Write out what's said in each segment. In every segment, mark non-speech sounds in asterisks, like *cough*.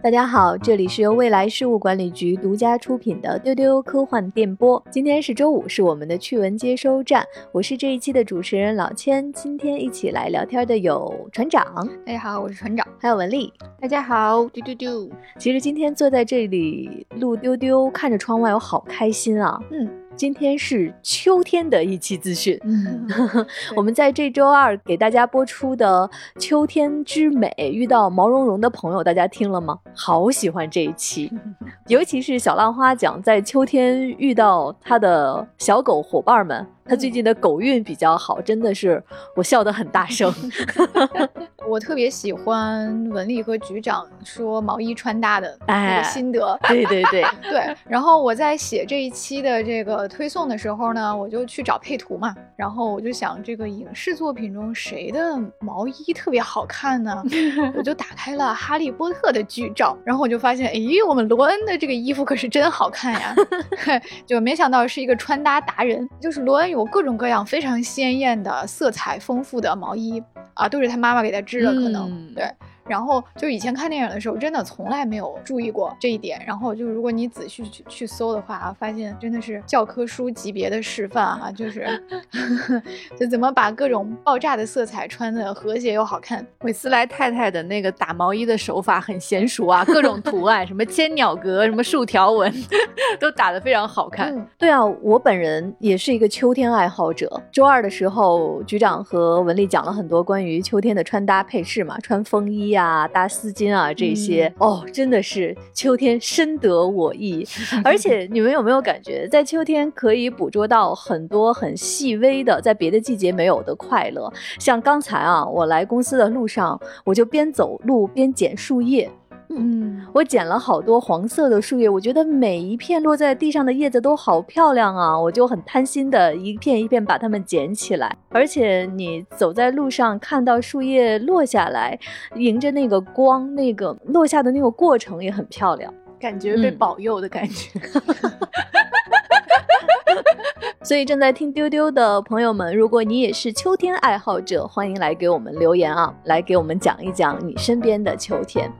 大家好，这里是由未来事务管理局独家出品的丢丢科幻电波。今天是周五，是我们的趣闻接收站。我是这一期的主持人老千。今天一起来聊天的有船长，大家好，我是船长，还有文丽，大家好，丢丢丢。其实今天坐在这里录丢丢，看着窗外，我好开心啊。嗯。今天是秋天的一期资讯，嗯 *laughs* 我们在这周二给大家播出的《秋天之美》，遇到毛茸茸的朋友，大家听了吗？好喜欢这一期，*laughs* 尤其是小浪花讲在秋天遇到他的小狗伙伴们。他最近的狗运比较好，真的是我笑得很大声。*laughs* 我特别喜欢文丽和局长说毛衣穿搭的那个心得。对对对 *laughs* 对。然后我在写这一期的这个推送的时候呢，我就去找配图嘛。然后我就想，这个影视作品中谁的毛衣特别好看呢？我就打开了《哈利波特》的剧照，然后我就发现，哎，我们罗恩的这个衣服可是真好看呀！*laughs* 就没想到是一个穿搭达人，就是罗恩有。有各种各样非常鲜艳的、色彩丰富的毛衣啊，都是他妈妈给他织的，可能对。然后就以前看电影的时候，真的从来没有注意过这一点。然后就如果你仔细去去搜的话啊，发现真的是教科书级别的示范啊，就是 *laughs* 就怎么把各种爆炸的色彩穿的和谐又好看。韦斯莱太太的那个打毛衣的手法很娴熟啊，各种图案，什么千鸟格，什么竖条纹，*laughs* 都打得非常好看。对啊，我本人也是一个秋天爱好者。周二的时候，局长和文丽讲了很多关于秋天的穿搭配饰嘛，穿风衣。呀，搭丝巾啊，这些哦，真的是秋天深得我意。*laughs* 而且你们有没有感觉，在秋天可以捕捉到很多很细微的，在别的季节没有的快乐？像刚才啊，我来公司的路上，我就边走路边捡树叶。嗯，我捡了好多黄色的树叶，我觉得每一片落在地上的叶子都好漂亮啊，我就很贪心的一片一片把它们捡起来。而且你走在路上，看到树叶落下来，迎着那个光，那个落下的那个过程也很漂亮，感觉被保佑的感觉。*laughs* 所以正在听丢丢的朋友们，如果你也是秋天爱好者，欢迎来给我们留言啊，来给我们讲一讲你身边的秋天。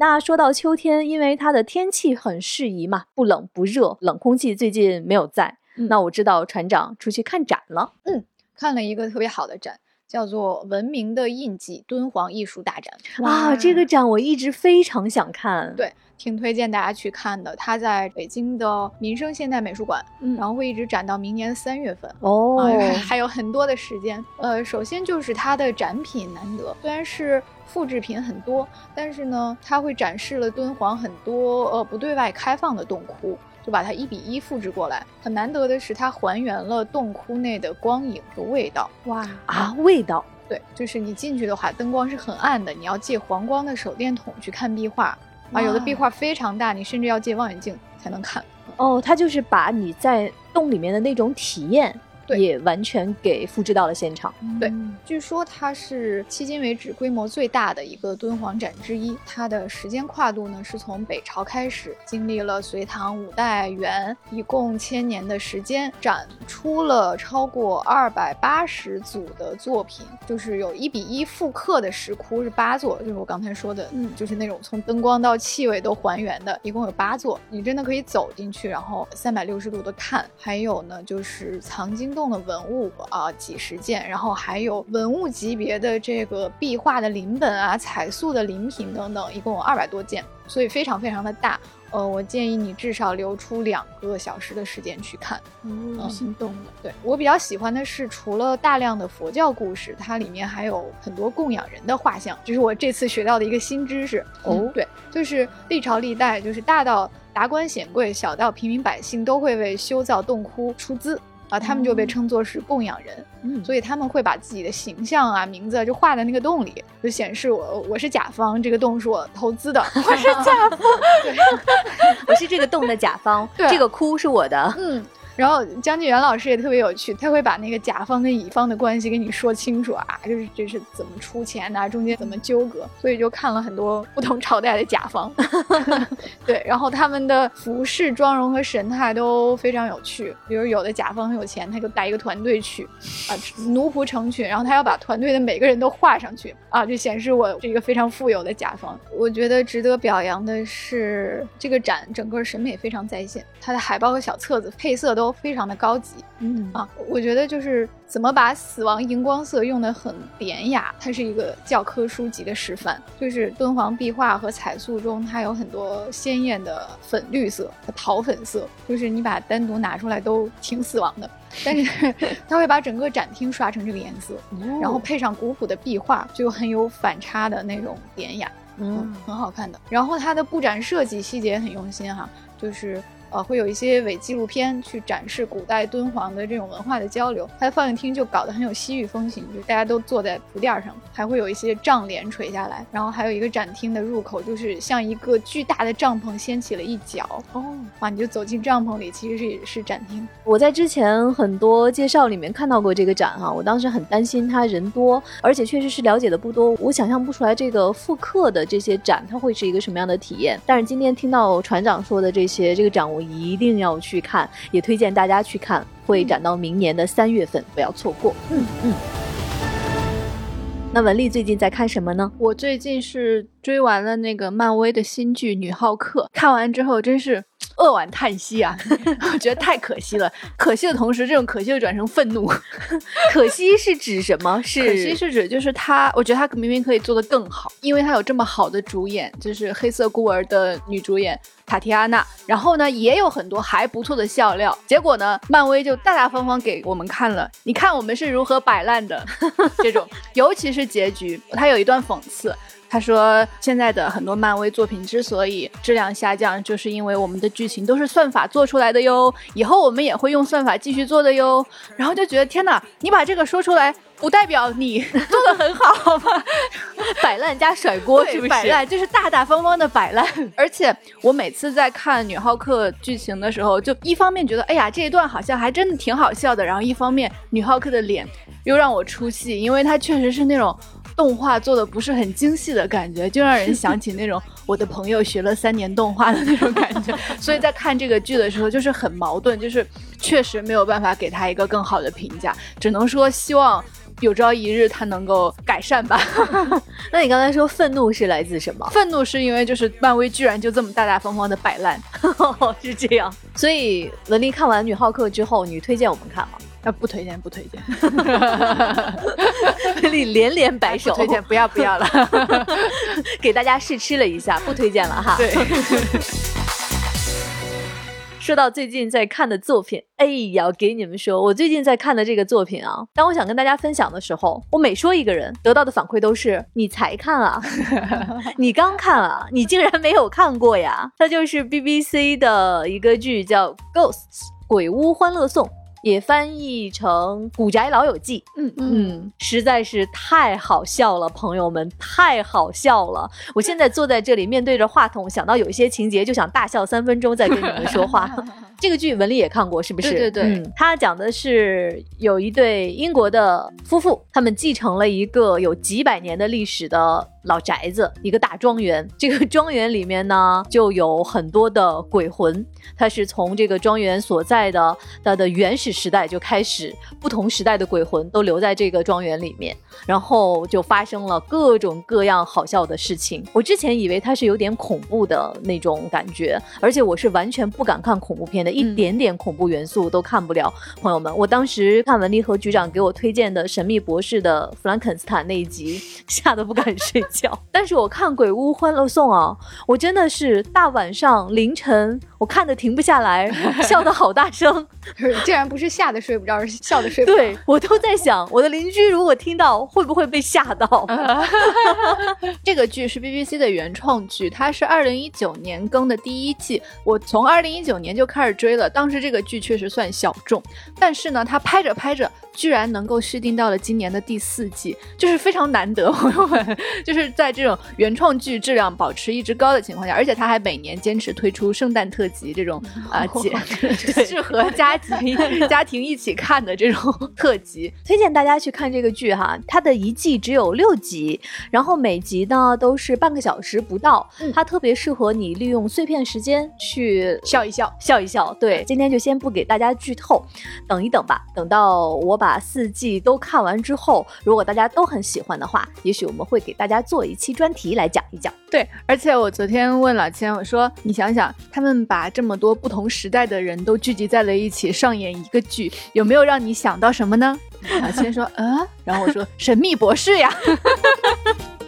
那说到秋天，因为它的天气很适宜嘛，不冷不热，冷空气最近没有在。那我知道船长出去看展了，嗯，看了一个特别好的展，叫做《文明的印记：敦煌艺术大展》。哇，这个展我一直非常想看，对，挺推荐大家去看的。它在北京的民生现代美术馆，嗯，然后会一直展到明年三月份哦，还有很多的时间。呃，首先就是它的展品难得，虽然是。复制品很多，但是呢，它会展示了敦煌很多呃不对外开放的洞窟，就把它一比一复制过来。很难得的是，它还原了洞窟内的光影和味道。哇啊，味道！对，就是你进去的话，灯光是很暗的，你要借黄光的手电筒去看壁画啊。有的壁画非常大，你甚至要借望远镜才能看。哦，它就是把你在洞里面的那种体验。也完全给复制到了现场。对，据说它是迄今为止规模最大的一个敦煌展之一。它的时间跨度呢，是从北朝开始，经历了隋唐、五代、元，一共千年的时间，展出了超过二百八十组的作品，就是有一比一复刻的石窟是八座，就是我刚才说的，嗯，就是那种从灯光到气味都还原的，一共有八座。你真的可以走进去，然后三百六十度的看。还有呢，就是藏经。的文物啊，几十件，然后还有文物级别的这个壁画的临本啊、彩塑的临品等等，一共有二百多件，所以非常非常的大。呃，我建议你至少留出两个小时的时间去看。哦，心动了。对我比较喜欢的是，除了大量的佛教故事，它里面还有很多供养人的画像，这是我这次学到的一个新知识。哦，对，就是历朝历代，就是大到达官显贵，小到平民百姓，都会为修造洞窟出资。啊，他们就被称作是供养人，嗯，所以他们会把自己的形象啊、名字就画在那个洞里，就显示我我是甲方，这个洞是我投资的，*laughs* 我是甲方，*laughs* 对，*laughs* 我是这个洞的甲方，对，这个窟是我的，嗯。然后江纪元老师也特别有趣，他会把那个甲方跟乙方的关系跟你说清楚啊，就是这是怎么出钱的，中间怎么纠葛，所以就看了很多不同朝代的甲方。*laughs* 对，然后他们的服饰、妆容和神态都非常有趣。比如有的甲方很有钱，他就带一个团队去，啊，奴仆成群，然后他要把团队的每个人都画上去，啊，就显示我是一个非常富有的甲方。我觉得值得表扬的是，这个展整个审美非常在线，它的海报和小册子配色都非常的高级。嗯啊，我觉得就是怎么把死亡荧光色用的很典雅，它是一个教科书级的示范。就是敦煌壁画和彩塑中，它有很多鲜艳的粉绿色和桃粉色，就是你把单独拿出来都挺死亡的。但是 *laughs* 它会把整个展厅刷成这个颜色，然后配上古朴的壁画，就很有反差的那种典雅，嗯，很好看的。然后它的布展设计细节很用心哈，就是。呃，会有一些伪纪录片去展示古代敦煌的这种文化的交流。它的放映厅就搞得很有西域风情，就大家都坐在铺垫上，还会有一些帐帘垂下来，然后还有一个展厅的入口，就是像一个巨大的帐篷掀起了一角。哦，哇，你就走进帐篷里，其实是是展厅。我在之前很多介绍里面看到过这个展哈，我当时很担心它人多，而且确实是了解的不多，我想象不出来这个复刻的这些展它会是一个什么样的体验。但是今天听到船长说的这些，这个展我一定要去看，也推荐大家去看，会展到明年的三月份，不要错过。嗯嗯。那文丽最近在看什么呢？我最近是追完了那个漫威的新剧《女浩克》，看完之后真是。扼腕叹息啊！*laughs* 我觉得太可惜了。可惜的同时，这种可惜又转成愤怒。*laughs* 可惜是指什么？是可惜是指就是他，我觉得他明明可以做得更好，因为他有这么好的主演，就是《黑色孤儿》的女主演塔提亚娜。然后呢，也有很多还不错的笑料。结果呢，漫威就大大方方给我们看了，你看我们是如何摆烂的 *laughs* 这种。尤其是结局，他有一段讽刺。他说：“现在的很多漫威作品之所以质量下降，就是因为我们的剧情都是算法做出来的哟。以后我们也会用算法继续做的哟。”然后就觉得天哪，你把这个说出来，不代表你做的很好吗？*laughs* 摆烂加甩锅是不是？摆烂就是大大方方的摆烂。*laughs* 而且我每次在看女浩克剧情的时候，就一方面觉得哎呀这一段好像还真的挺好笑的，然后一方面女浩克的脸又让我出戏，因为她确实是那种。动画做的不是很精细的感觉，就让人想起那种我的朋友学了三年动画的那种感觉。*laughs* 所以在看这个剧的时候，就是很矛盾，就是确实没有办法给他一个更好的评价，只能说希望有朝一日他能够改善吧。*laughs* 那你刚才说愤怒是来自什么？愤怒是因为就是漫威居然就这么大大方方的摆烂，*laughs* 是这样。所以文丽看完女浩克之后，你推荐我们看吗？啊，不推荐，不推荐。*laughs* 你连连摆手，推荐不要不要了，*laughs* 给大家试吃了一下，不推荐了哈。对。说到最近在看的作品，哎呀，给你们说，我最近在看的这个作品啊，当我想跟大家分享的时候，我每说一个人，得到的反馈都是你才看啊，*laughs* 你刚看啊，你竟然没有看过呀？它就是 BBC 的一个剧，叫《Ghosts》鬼屋欢乐颂。也翻译成《古宅老友记》。嗯嗯，实在是太好笑了，朋友们，太好笑了！*laughs* 我现在坐在这里，面对着话筒，想到有一些情节，就想大笑三分钟，再跟你们说话。*laughs* 这个剧文丽也看过，是不是？对对对，他讲的是有一对英国的夫妇，他们继承了一个有几百年的历史的。老宅子，一个大庄园。这个庄园里面呢，就有很多的鬼魂。它是从这个庄园所在的它的原始时代就开始，不同时代的鬼魂都留在这个庄园里面，然后就发生了各种各样好笑的事情。我之前以为它是有点恐怖的那种感觉，而且我是完全不敢看恐怖片的，一点点恐怖元素都看不了。朋友们，我当时看文丽和局长给我推荐的《神秘博士》的弗兰肯斯坦那一集，吓得不敢睡觉。*laughs* 但是我看《鬼屋欢乐颂》啊，我真的是大晚上凌晨，我看的停不下来，笑的好大声。*laughs* 竟然不是吓得睡不着，而是笑的睡不着。对我都在想，我的邻居如果听到，会不会被吓到？*laughs* 这个剧是 BBC 的原创剧，它是二零一九年更的第一季。我从二零一九年就开始追了，当时这个剧确实算小众，但是呢，它拍着拍着居然能够续订到了今年的第四季，就是非常难得，*laughs* 朋友们，就是在这种原创剧质量保持一直高的情况下，而且它还每年坚持推出圣诞特辑这种啊 *laughs* 节 *laughs* 适合家庭家庭一起看的这种特辑，推荐大家去看这个剧哈。它的一季只有六集，然后每集呢都是半个小时不到，它特别适合你利用碎片时间去笑一笑，笑一笑。对，今天就先不给大家剧透，等一等吧，等到我把四季都看完之后，如果大家都很喜欢的话，也许我们会给大家做一期专题来讲一讲。对，而且我昨天问老千，我说你想想，他们把这么多不同时代的人都聚集在了一起上演一个剧，有没有让你想到什么呢？老千说，嗯，然后我说神秘博士呀。*laughs*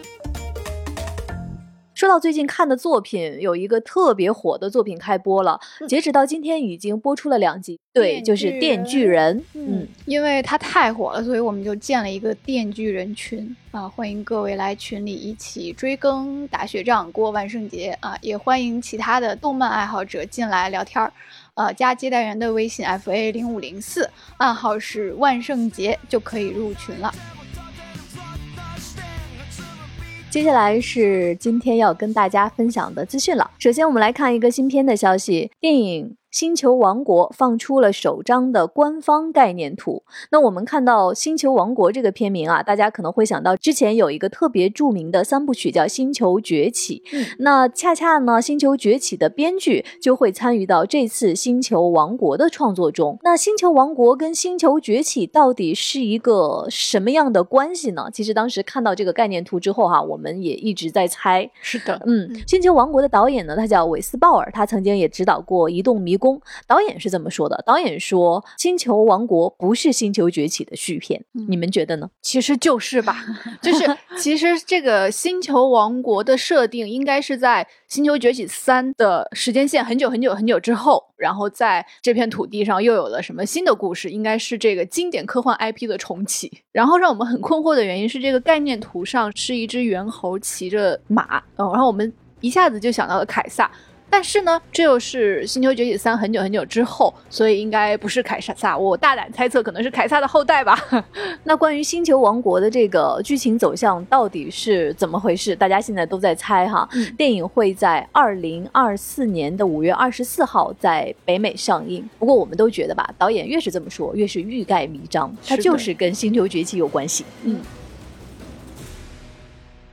说到最近看的作品，有一个特别火的作品开播了，截止到今天已经播出了两集。对，就是《电锯人》。嗯，因为它太火了，所以我们就建了一个电锯人群啊，欢迎各位来群里一起追更、打雪仗、过万圣节啊！也欢迎其他的动漫爱好者进来聊天儿。呃，加接待员的微信 f a 零五零四，暗号是万圣节，就可以入群了。接下来是今天要跟大家分享的资讯了。首先，我们来看一个新片的消息，电影。星球王国放出了首张的官方概念图。那我们看到星球王国这个片名啊，大家可能会想到之前有一个特别著名的三部曲叫《星球崛起》。嗯，那恰恰呢，《星球崛起》的编剧就会参与到这次星球王国的创作中。那星球王国跟星球崛起到底是一个什么样的关系呢？其实当时看到这个概念图之后哈，我们也一直在猜。是的，嗯，星球王国的导演呢，他叫韦斯鲍尔，他曾经也指导过《移动迷》。导演是这么说的：导演说，《星球王国》不是《星球崛起》的续片，你们觉得呢？*laughs* 其实就是吧，*laughs* 就是其实这个《星球王国》的设定应该是在《星球崛起三》的时间线很久很久很久之后，然后在这片土地上又有了什么新的故事，应该是这个经典科幻 IP 的重启。然后让我们很困惑的原因是，这个概念图上是一只猿猴骑着马，嗯，然后我们一下子就想到了凯撒。但是呢，这又是《星球崛起三》很久很久之后，所以应该不是凯撒。我大胆猜测，可能是凯撒的后代吧。*laughs* 那关于《星球王国》的这个剧情走向到底是怎么回事？大家现在都在猜哈。电影会在二零二四年的五月二十四号在北美上映。不过我们都觉得吧，导演越是这么说，越是欲盖弥彰，他就是跟《星球崛起》有关系。嗯。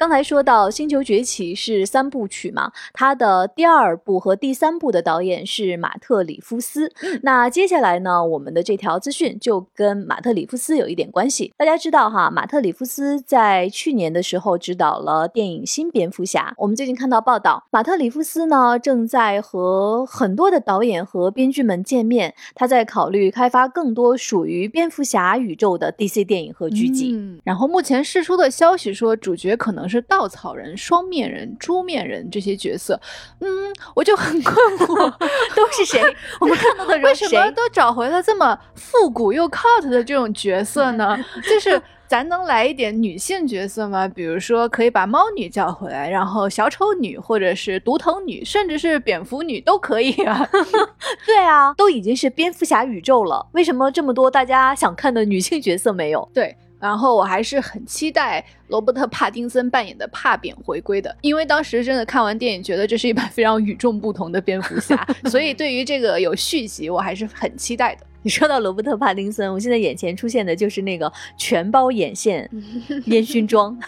刚才说到《星球崛起》是三部曲嘛，它的第二部和第三部的导演是马特·里夫斯。那接下来呢，我们的这条资讯就跟马特·里夫斯有一点关系。大家知道哈，马特·里夫斯在去年的时候执导了电影《新蝙蝠侠》。我们最近看到报道，马特·里夫斯呢正在和很多的导演和编剧们见面，他在考虑开发更多属于蝙蝠侠宇宙的 DC 电影和剧集。嗯然后目前释出的消息说，主角可能。是稻草人、双面人、猪面人这些角色，嗯，我就很困惑，*laughs* 都是谁？我们看到的人为什么都找回了这么复古又 cult 的这种角色呢？就是 *laughs* 咱能来一点女性角色吗？比如说可以把猫女叫回来，然后小丑女，或者是独头女，甚至是蝙蝠女都可以啊。*laughs* 对啊，都已经是蝙蝠侠宇宙了，为什么这么多大家想看的女性角色没有？对。然后我还是很期待罗伯特·帕丁森扮演的帕扁回归的，因为当时真的看完电影，觉得这是一版 *laughs* 非常与众不同的蝙蝠侠，所以对于这个有续集，我还是很期待的。*laughs* 你说到罗伯特·帕丁森，我现在眼前出现的就是那个全包眼线、*laughs* 烟熏妆，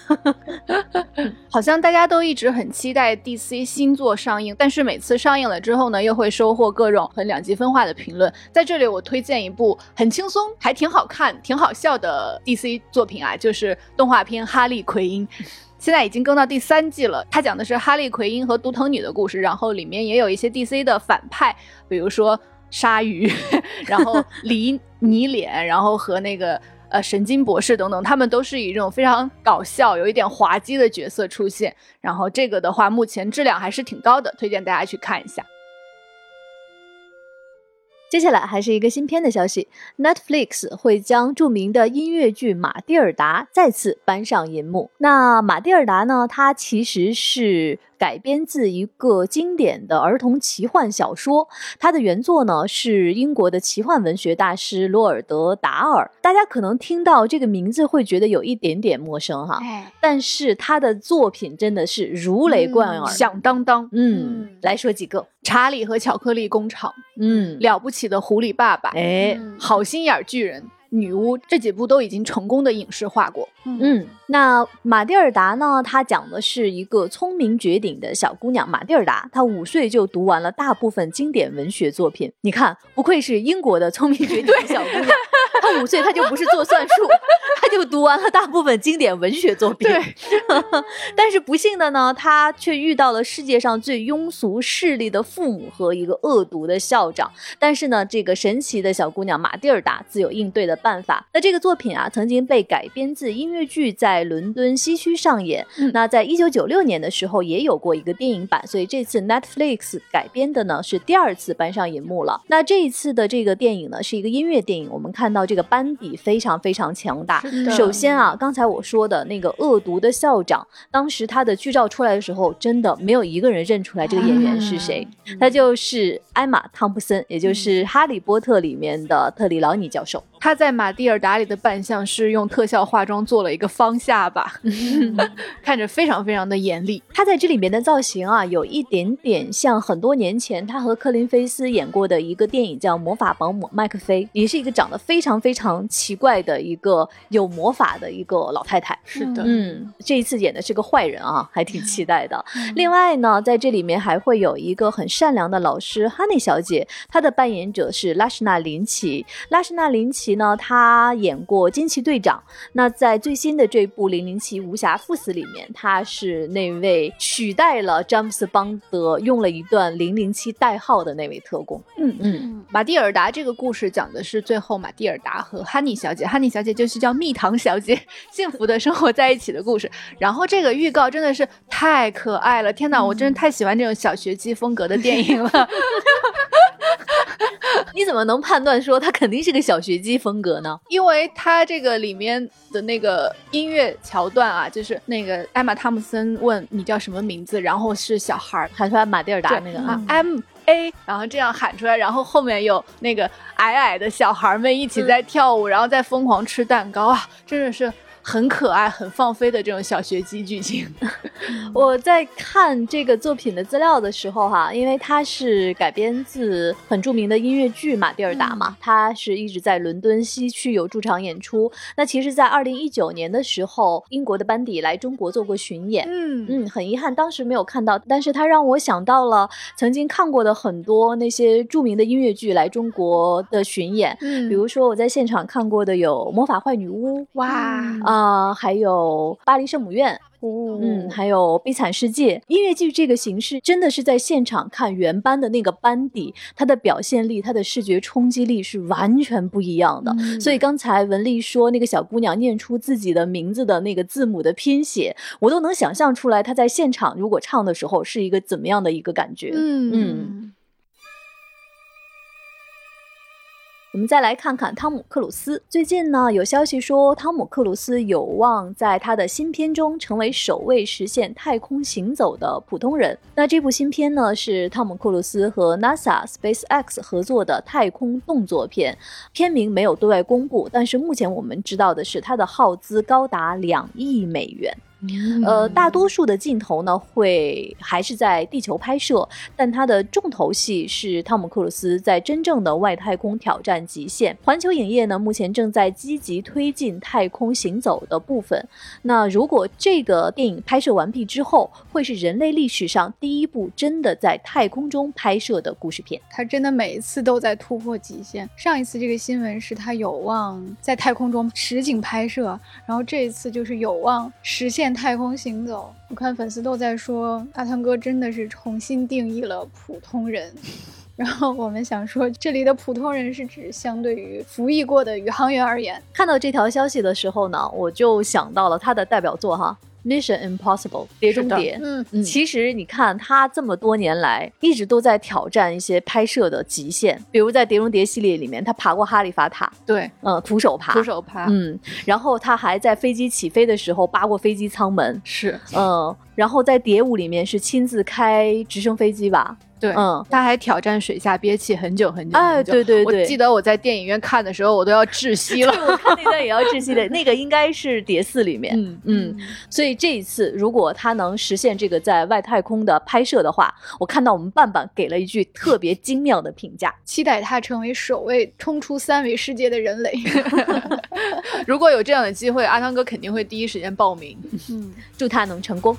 *laughs* 好像大家都一直很期待 DC 新作上映，但是每次上映了之后呢，又会收获各种很两极分化的评论。在这里，我推荐一部很轻松、还挺好看、挺好笑的 DC 作品啊，就是动画片《哈利奎因》，现在已经更到第三季了。它讲的是哈利奎因和独藤女的故事，然后里面也有一些 DC 的反派，比如说。鲨鱼，*laughs* 然后李 *laughs* 你脸，然后和那个呃神经博士等等，他们都是以这种非常搞笑、有一点滑稽的角色出现。然后这个的话，目前质量还是挺高的，推荐大家去看一下。接下来还是一个新片的消息，Netflix 会将著名的音乐剧《马蒂尔达》再次搬上银幕。那马蒂尔达呢？它其实是。改编自一个经典的儿童奇幻小说，它的原作呢是英国的奇幻文学大师罗尔德·达尔。大家可能听到这个名字会觉得有一点点陌生哈，但是他的作品真的是如雷贯耳，响当当。嗯，来说几个：《查理和巧克力工厂》，嗯，《了不起的狐狸爸爸》，哎，《好心眼巨人》。女巫这几部都已经成功的影视化过。嗯，那马蒂尔达呢？她讲的是一个聪明绝顶的小姑娘马蒂尔达，她五岁就读完了大部分经典文学作品。你看，不愧是英国的聪明绝顶的小姑娘。她五岁，她就不是做算术，*laughs* 她就读完了大部分经典文学作品。对，*laughs* 但是不幸的呢，她却遇到了世界上最庸俗势力的父母和一个恶毒的校长。但是呢，这个神奇的小姑娘马蒂尔达自有应对的。办法。那这个作品啊，曾经被改编自音乐剧，在伦敦西区上演。那在一九九六年的时候，也有过一个电影版。所以这次 Netflix 改编的呢，是第二次搬上银幕了。那这一次的这个电影呢，是一个音乐电影。我们看到这个班底非常非常强大。首先啊，刚才我说的那个恶毒的校长，当时他的剧照出来的时候，真的没有一个人认出来这个演员是谁。他就是艾玛汤普森，也就是《哈利波特》里面的特里劳尼教授。他在马蒂尔达里的扮相是用特效化妆做了一个方下巴，*laughs* 看着非常非常的严厉。他在这里面的造型啊，有一点点像很多年前他和科林菲斯演过的一个电影叫《魔法保姆麦克菲》，也是一个长得非常非常奇怪的一个有魔法的一个老太太。是的，嗯，这一次演的是个坏人啊，还挺期待的。*laughs* 另外呢，在这里面还会有一个很善良的老师哈内小姐，她的扮演者是拉什纳林奇。拉什纳林奇。呢，他演过惊奇队长。那在最新的这部《零零七无暇赴死》里面，他是那位取代了詹姆斯邦德，用了一段零零七代号的那位特工。嗯嗯，马蒂尔达这个故事讲的是最后马蒂尔达和哈尼小姐，哈尼小姐就是叫蜜糖小姐，*laughs* 幸福的生活在一起的故事。然后这个预告真的是太可爱了，天哪，我真的太喜欢这种小学鸡风格的电影了。*laughs* *laughs* 你怎么能判断说它肯定是个小学鸡风格呢？因为它这个里面的那个音乐桥段啊，就是那个艾玛汤姆森问你叫什么名字，然后是小孩喊出来马蒂尔达那个啊，M A，然后这样喊出来，然后后面有那个矮矮的小孩们一起在跳舞，然后在疯狂吃蛋糕啊，真的是。很可爱、很放飞的这种小学鸡剧情。*laughs* 我在看这个作品的资料的时候，哈，因为它是改编自很著名的音乐剧《马蒂尔达》嘛，它是一直在伦敦西区有驻场演出。那其实，在二零一九年的时候，英国的班底来中国做过巡演。嗯嗯，很遗憾当时没有看到，但是它让我想到了曾经看过的很多那些著名的音乐剧来中国的巡演。嗯，比如说我在现场看过的有《魔法坏女巫》。哇。啊，还有巴黎圣母院，嗯，还有悲惨世界。音乐剧这个形式真的是在现场看原班的那个班底，它的表现力、它的视觉冲击力是完全不一样的。所以刚才文丽说那个小姑娘念出自己的名字的那个字母的拼写，我都能想象出来她在现场如果唱的时候是一个怎么样的一个感觉。嗯嗯。我们再来看看汤姆·克鲁斯。最近呢，有消息说汤姆·克鲁斯有望在他的新片中成为首位实现太空行走的普通人。那这部新片呢，是汤姆·克鲁斯和 NASA SpaceX 合作的太空动作片，片名没有对外公布，但是目前我们知道的是，它的耗资高达两亿美元。呃，大多数的镜头呢会还是在地球拍摄，但它的重头戏是汤姆·克鲁斯在真正的外太空挑战极限。环球影业呢目前正在积极推进太空行走的部分。那如果这个电影拍摄完毕之后，会是人类历史上第一部真的在太空中拍摄的故事片。他真的每一次都在突破极限。上一次这个新闻是他有望在太空中实景拍摄，然后这一次就是有望实现。太空行走，我看粉丝都在说阿汤哥真的是重新定义了普通人。*laughs* 然后我们想说，这里的普通人是指相对于服役过的宇航员而言。看到这条消息的时候呢，我就想到了他的代表作哈。Mission Impossible》碟中谍。嗯。嗯。其实你看，他这么多年来一直都在挑战一些拍摄的极限，比如在《碟中谍》系列里面，他爬过哈利法塔，对，嗯，徒手爬，徒手爬，嗯，然后他还在飞机起飞的时候扒过飞机舱门，是。嗯，然后在《蝶舞》里面是亲自开直升飞机吧，对，嗯，他还挑战水下憋气很久很久。哎很久对对对我记得我在电影院看的时候，我都要窒息了。*laughs* 我看那段也要窒息的，那个应该是《谍四》里面，嗯嗯，所以这一次如果他能实现这个在外太空的拍摄的话，我看到我们伴伴给了一句特别精妙的评价，期待他成为首位冲出三维世界的人类。*laughs* 如果有这样的机会，阿汤哥肯定会第一时间报名。嗯，祝他能成功。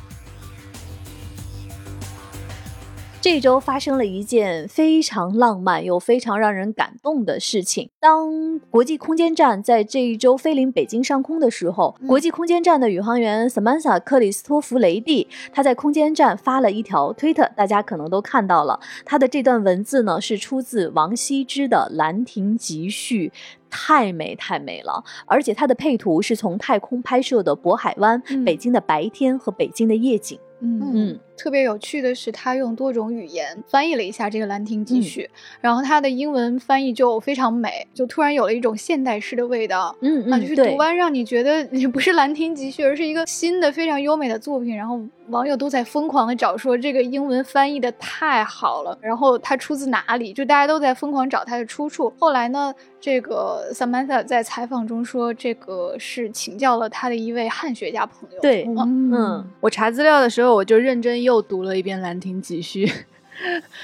这周发生了一件非常浪漫又非常让人感动的事情。当国际空间站在这一周飞临北京上空的时候，嗯国际空间站的宇航员 Samantha 克里斯托弗雷蒂，他在空间站发了一条推特，大家可能都看到了。他的这段文字呢，是出自王羲之的《兰亭集序》。太美太美了，而且它的配图是从太空拍摄的渤海湾、嗯北京的白天和北京的夜景。嗯嗯，特别有趣的是，他用多种语言翻译了一下这个《兰亭集序》，然后他的英文翻译就非常美，就突然有了一种现代诗的味道。嗯啊，就是读完让你觉得你不是《兰亭集序》，而是一个新的非常优美的作品。然后网友都在疯狂的找说这个英文翻译的太好了，然后它出自哪里？就大家都在疯狂找它的出处。后来呢，这个 Samantha 在采访中说，这个是请教了他的一位汉学家朋友。对嗯嗯，我查资料的时候，我就认真又读了一遍《兰亭集序》。*laughs*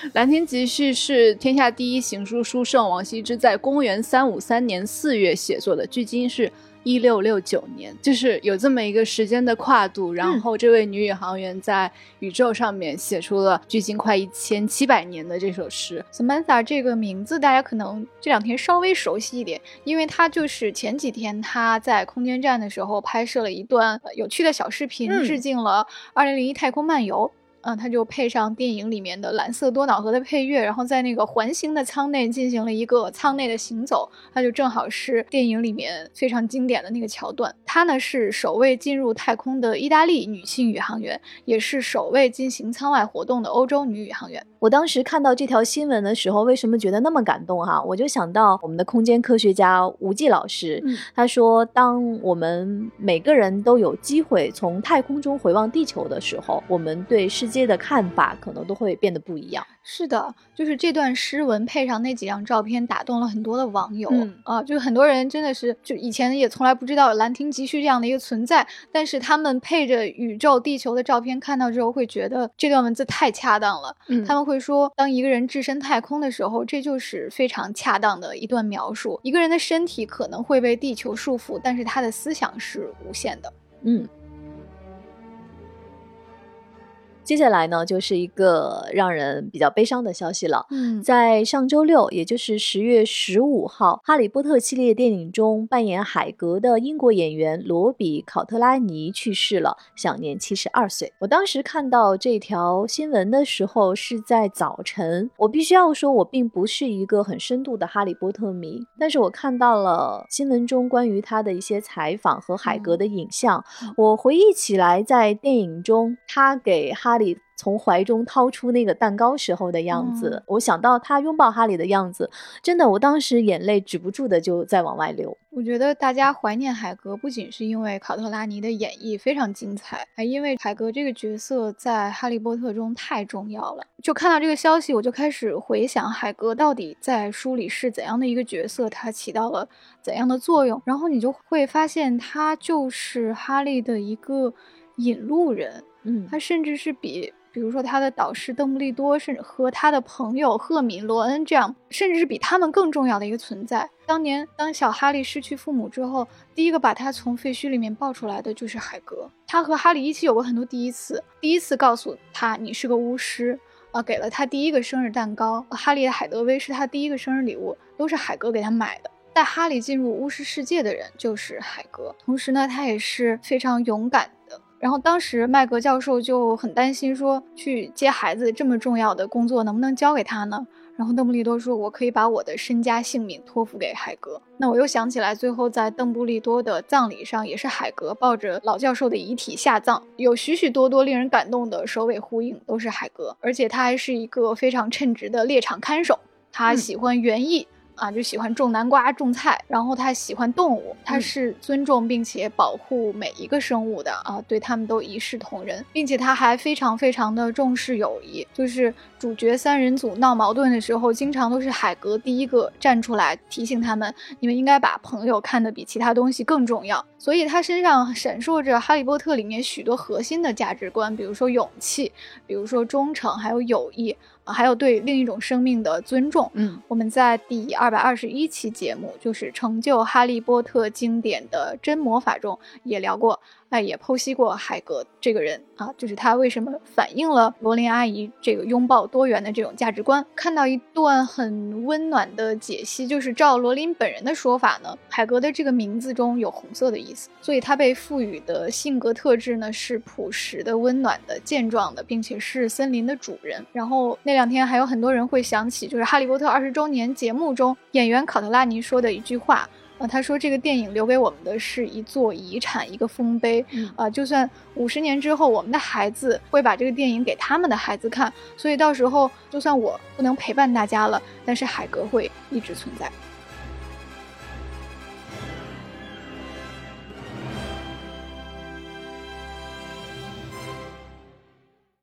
《兰亭集序》是天下第一行书书圣王羲之在公元三五三年四月写作的，距今是一六六九年，就是有这么一个时间的跨度。然后，这位女宇航员在宇宙上面写出了距今快一千七百年的这首诗。Samantha 这个名字大家可能这两天稍微熟悉一点，因为她就是前几天她在空间站的时候拍摄了一段呃有趣的小视频，嗯致敬了《二零零一太空漫游》。嗯，他就配上电影里面的蓝色多瑙河的配乐，然后在那个环形的舱内进行了一个舱内的行走，他就正好是电影里面非常经典的那个桥段。她呢是首位进入太空的意大利女性宇航员，也是首位进行舱外活动的欧洲女宇航员。我当时看到这条新闻的时候，为什么觉得那么感动哈、我就想到我们的空间科学家吴季老师，嗯他说，当我们每个人都有机会从太空中回望地球的时候，我们对世界的看法可能都会变得不一样。是的，就是这段诗文配上那几张照片，打动了很多的网友。嗯啊，就是很多人真的是，就以前也从来不知道有《兰亭集序》这样的一个存在，但是他们配着宇宙、地球的照片看到之后，会觉得这段文字太恰当了。嗯他们会说，当一个人置身太空的时候，这就是非常恰当的一段描述。一个人的身体可能会被地球束缚，但是他的思想是无限的。嗯。接下来呢，就是一个让人比较悲伤的消息了。嗯在上周六，也就是十月十五号，《哈利波特》系列电影中扮演海格的英国演员罗比·考特拉尼去世了，享年七十二岁。我当时看到这条新闻的时候是在早晨。我必须要说，我并不是一个很深度的哈利波特迷，但是我看到了新闻中关于他的一些采访和海格的影像，我回忆起来，在电影中他给哈利从怀中掏出那个蛋糕时候的样子，我想到他拥抱哈利的样子，真的，我当时眼泪止不住的就在往外流。我觉得大家怀念海格，不仅是因为考特拉尼的演绎非常精彩，还因为海格这个角色在《哈利波特》中太重要了。就看到这个消息，我就开始回想海格到底在书里是怎样的一个角色，他起到了怎样的作用，然后你就会发现他就是哈利的一个引路人，嗯他甚至是比。比如说他的导师邓布利多，甚至和他的朋友赫敏、罗恩这样，甚至是比他们更重要的一个存在。当年当小哈利失去父母之后，第一个把他从废墟里面抱出来的就是海格。他和哈利一起有过很多第一次，第一次告诉他你是个巫师，啊，给了他第一个生日蛋糕。哈利的海德薇是他第一个生日礼物，都是海格给他买的。带哈利进入巫师世界的人就是海格，同时呢，他也是非常勇敢的。然后当时麦格教授就很担心，说去接孩子这么重要的工作能不能交给他呢？然后邓布利多说：“我可以把我的身家性命托付给海格。”那我又想起来，最后在邓布利多的葬礼上，也是海格抱着老教授的遗体下葬，有许许多多令人感动的首尾呼应，都是海格，而且他还是一个非常称职的猎场看守，他喜欢园艺。啊，就喜欢种南瓜、种菜，然后他喜欢动物，他是尊重并且保护每一个生物的啊，对他们都一视同仁，并且他还非常非常的重视友谊，就是主角三人组闹矛盾的时候，经常都是海格第一个站出来提醒他们，你们应该把朋友看得比其他东西更重要。所以他身上闪烁着《哈利波特》里面许多核心的价值观，比如说勇气，比如说忠诚，还有友谊。还有对另一种生命的尊重。嗯，我们在第二百二十一期节目，就是成就哈利波特经典的真魔法中也聊过。哎，也剖析过海格这个人啊，就是他为什么反映了罗琳阿姨这个拥抱多元的这种价值观。看到一段很温暖的解析，就是照罗琳本人的说法呢，海格的这个名字中有红色的意思，所以他被赋予的性格特质呢是朴实的、温暖的、健壮的，并且是森林的主人。然后那两天还有很多人会想起，就是《哈利波特》二十周年节目中演员考特拉尼说的一句话。啊，他说这个电影留给我们的是一座遗产，一个丰碑。啊，就算五十年之后，我们的孩子会把这个电影给他们的孩子看，所以到时候就算我不能陪伴大家了，但是海格会一直存在。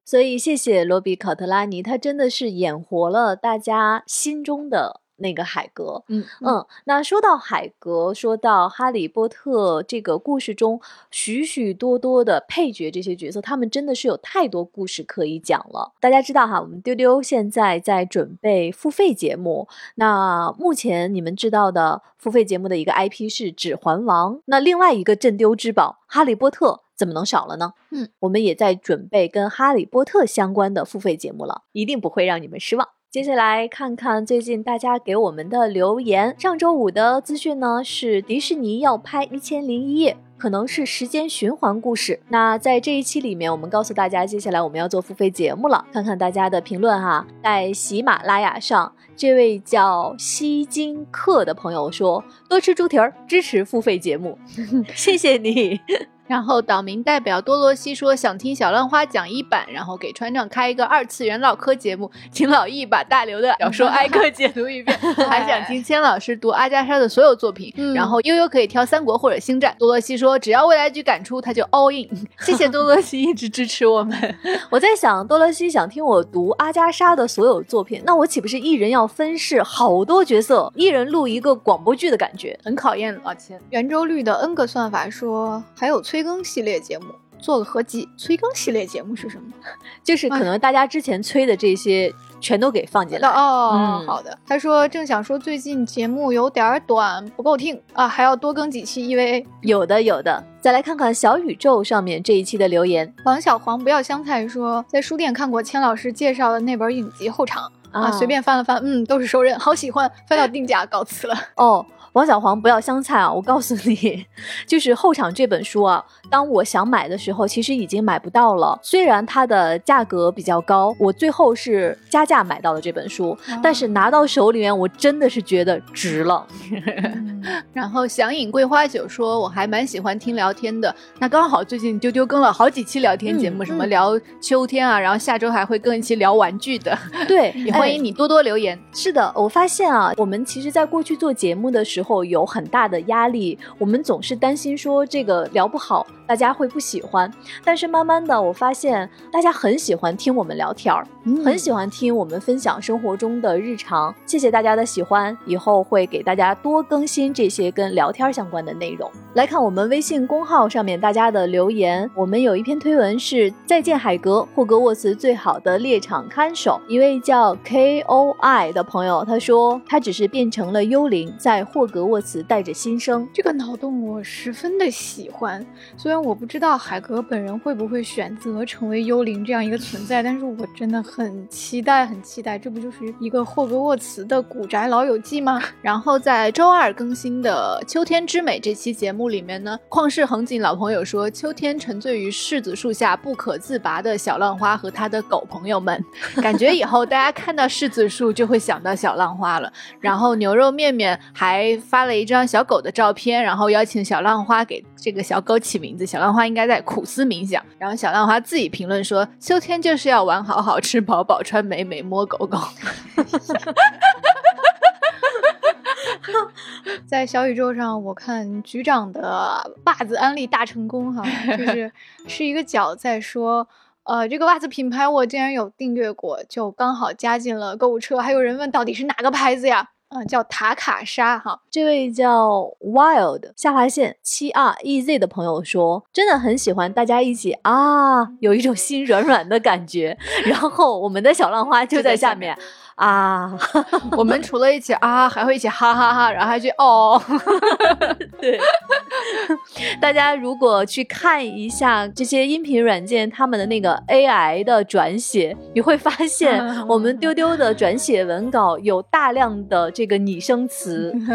所以，谢谢罗比·考特拉尼，他真的是演活了大家心中的。那个海格，嗯嗯，那说到海格，说到哈利波特这个故事中许许多多的配角这些角色，他们真的是有太多故事可以讲了。大家知道哈，我们丢丢现在在准备付费节目，那目前你们知道的付费节目的一个 IP 是《指环王》，那另外一个镇丢之宝《哈利波特》怎么能少了呢？嗯，我们也在准备跟哈利波特相关的付费节目了，一定不会让你们失望。接下来看看最近大家给我们的留言。上周五的资讯呢是迪士尼要拍《一千零一夜》，可能是时间循环故事。那在这一期里面，我们告诉大家，接下来我们要做付费节目了。看看大家的评论哈，在喜马拉雅上，这位叫西金克的朋友说：“多吃猪蹄儿，支持付费节目。*laughs* ”谢谢你。然后岛民代表多罗西说想听小浪花讲一版，然后给船长开一个二次元唠嗑节目，请老易把大刘的小说挨个解读一遍。*laughs* 还想听千老师读阿加莎的所有作品，然后悠悠可以挑三国或者星战。多罗西说只要未来剧敢出，他就 all in。*laughs* 谢谢多罗西一直支持我们。*laughs* 我在想，多罗西想听我读阿加莎的所有作品，那我岂不是一人要分饰好多角色，一人录一个广播剧的感觉，很考验老千。圆周率的 N 个算法说还有催更系列节目。做个合集，催更系列节目是什么？*laughs* 就是可能大家之前催的这些全都给放进来哦。好的，他说正想说最近节目有点短，不够听啊，还要多更几期 EVA。有的有的，再来看看小宇宙上面这一期的留言。王小黄不要香菜说在书店看过千老师介绍的那本影集后场啊，随便翻了翻，嗯，都是熟人，好喜欢，翻到定价，告辞了。哦。王小黄不要香菜啊！我告诉你，*laughs* 就是后场这本书啊，当我想买的时候，其实已经买不到了。虽然它的价格比较高，我最后是加价买到了这本书，但是拿到手里面，我真的是觉得值了。*laughs* 然后想饮桂花酒说，我还蛮喜欢听聊天的。那刚好最近丢丢更了好几期聊天节目，什么聊秋天啊，然后下周还会更一期聊玩具的。对，*laughs* 也欢迎你多多留言。是的，我发现啊，我们其实在过去做节目的时候。有很大的压力，我们总是担心说这个聊不好，大家会不喜欢。但是慢慢的，我发现大家很喜欢听我们聊天儿，很喜欢听我们分享生活中的日常。谢谢大家的喜欢，以后会给大家多更新这些跟聊天相关的内容。来看我们微信公号上面大家的留言，我们有一篇推文是再见海格，霍格沃茨最好的猎场看守。一位叫 K O I 的朋友他说，他只是变成了幽灵，在霍格。沃茨带着新生。这个脑洞我十分的喜欢，虽然我不知道海格本人会不会选择成为幽灵这样一个存在，但是我真的很期待，很期待。这不就是一个霍格沃茨的古宅老友记吗？然后在周二更新的《秋天之美》这期节目里面呢，旷世恒景老朋友说，秋天沉醉于柿子树下不可自拔的小浪花和他的狗朋友们，*laughs* 感觉以后大家看到柿子树就会想到小浪花了。然后牛肉面面还发了一张小狗的照片，然后邀请小浪花给这个小狗起名字，小浪花应该在苦思冥想。然后小浪花自己评论说，秋天就是要玩好好、吃饱饱、穿美美、摸狗狗。*laughs* *laughs* 在小宇宙上，我看局长的袜子安利大成功哈，就 *laughs* 是是一个脚在说，呃，这个袜子品牌我竟然有订阅过，就刚好加进了购物车。还有人问到底是哪个牌子呀？嗯，叫塔卡莎哈。这位叫 Wild 下划线七 R E Z 的朋友说，真的很喜欢大家一起啊，有一种心软软的感觉。然后我们的小浪花就在下面。啊，我们除了一起啊，还会一起哈哈哈，然后还去哦。对，大家如果去看一下这些音频软件，他们的那个 AI 的转写，你会发现 *laughs* 我们丢丢的转写文稿有大量的这个拟声词，*laughs*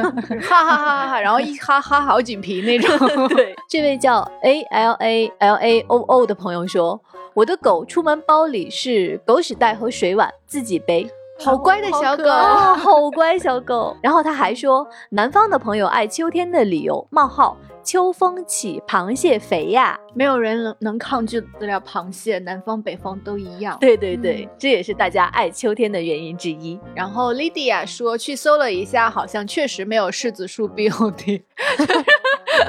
哈哈哈哈，然后一哈哈好几瓶那种。*laughs* 对，这位叫 A L A L A O O 的朋友说，我的狗出门包里是狗屎袋和水碗，自己背。好乖的小狗，好乖小狗。然后他还说，南方的朋友爱秋天的理由：冒号，秋风起，螃蟹肥呀。没有人能能抗拒得了螃蟹，南方北方都一样。对对对，这也是大家爱秋天的原因之一。然后 Lydia 说，去搜了一下，好像确实没有柿子树 BOD，*laughs*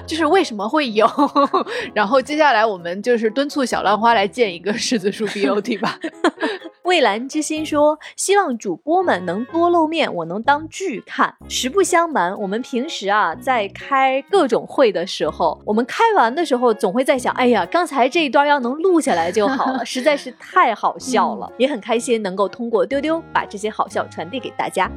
就是为什么会有？*laughs* 然后接下来我们就是敦促小浪花来建一个柿子树 BOT 吧。*laughs* 蔚蓝之心说：“希望主播们能多露面，我能当剧看。”实不相瞒，我们平时啊，在开各种会的时候，我们开完的时候总会在想：“哎呀，刚才这一段要能录下来就好了，实在是太好笑了。*laughs* ”也很开心能够通过丢丢把这些好笑传递给大家。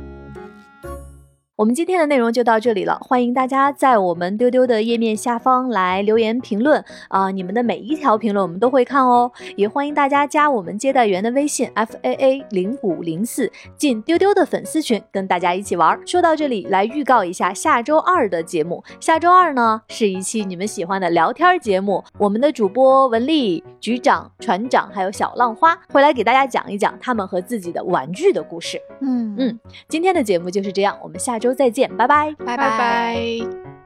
我们今天的内容就到这里了，欢迎大家在我们丢丢的页面下方来留言评论啊！你们的每一条评论我们都会看哦，也欢迎大家加我们接待员的微信 f a a 零五零四进丢丢的粉丝群，跟大家一起玩。说到这里，来预告一下下周二的节目。下周二呢是一期你们喜欢的聊天节目，我们的主播文丽、局长、船长还有小浪花会来给大家讲一讲他们和自己的玩具的故事。嗯嗯，今天的节目就是这样，我们下周。周再见，拜拜，拜拜拜。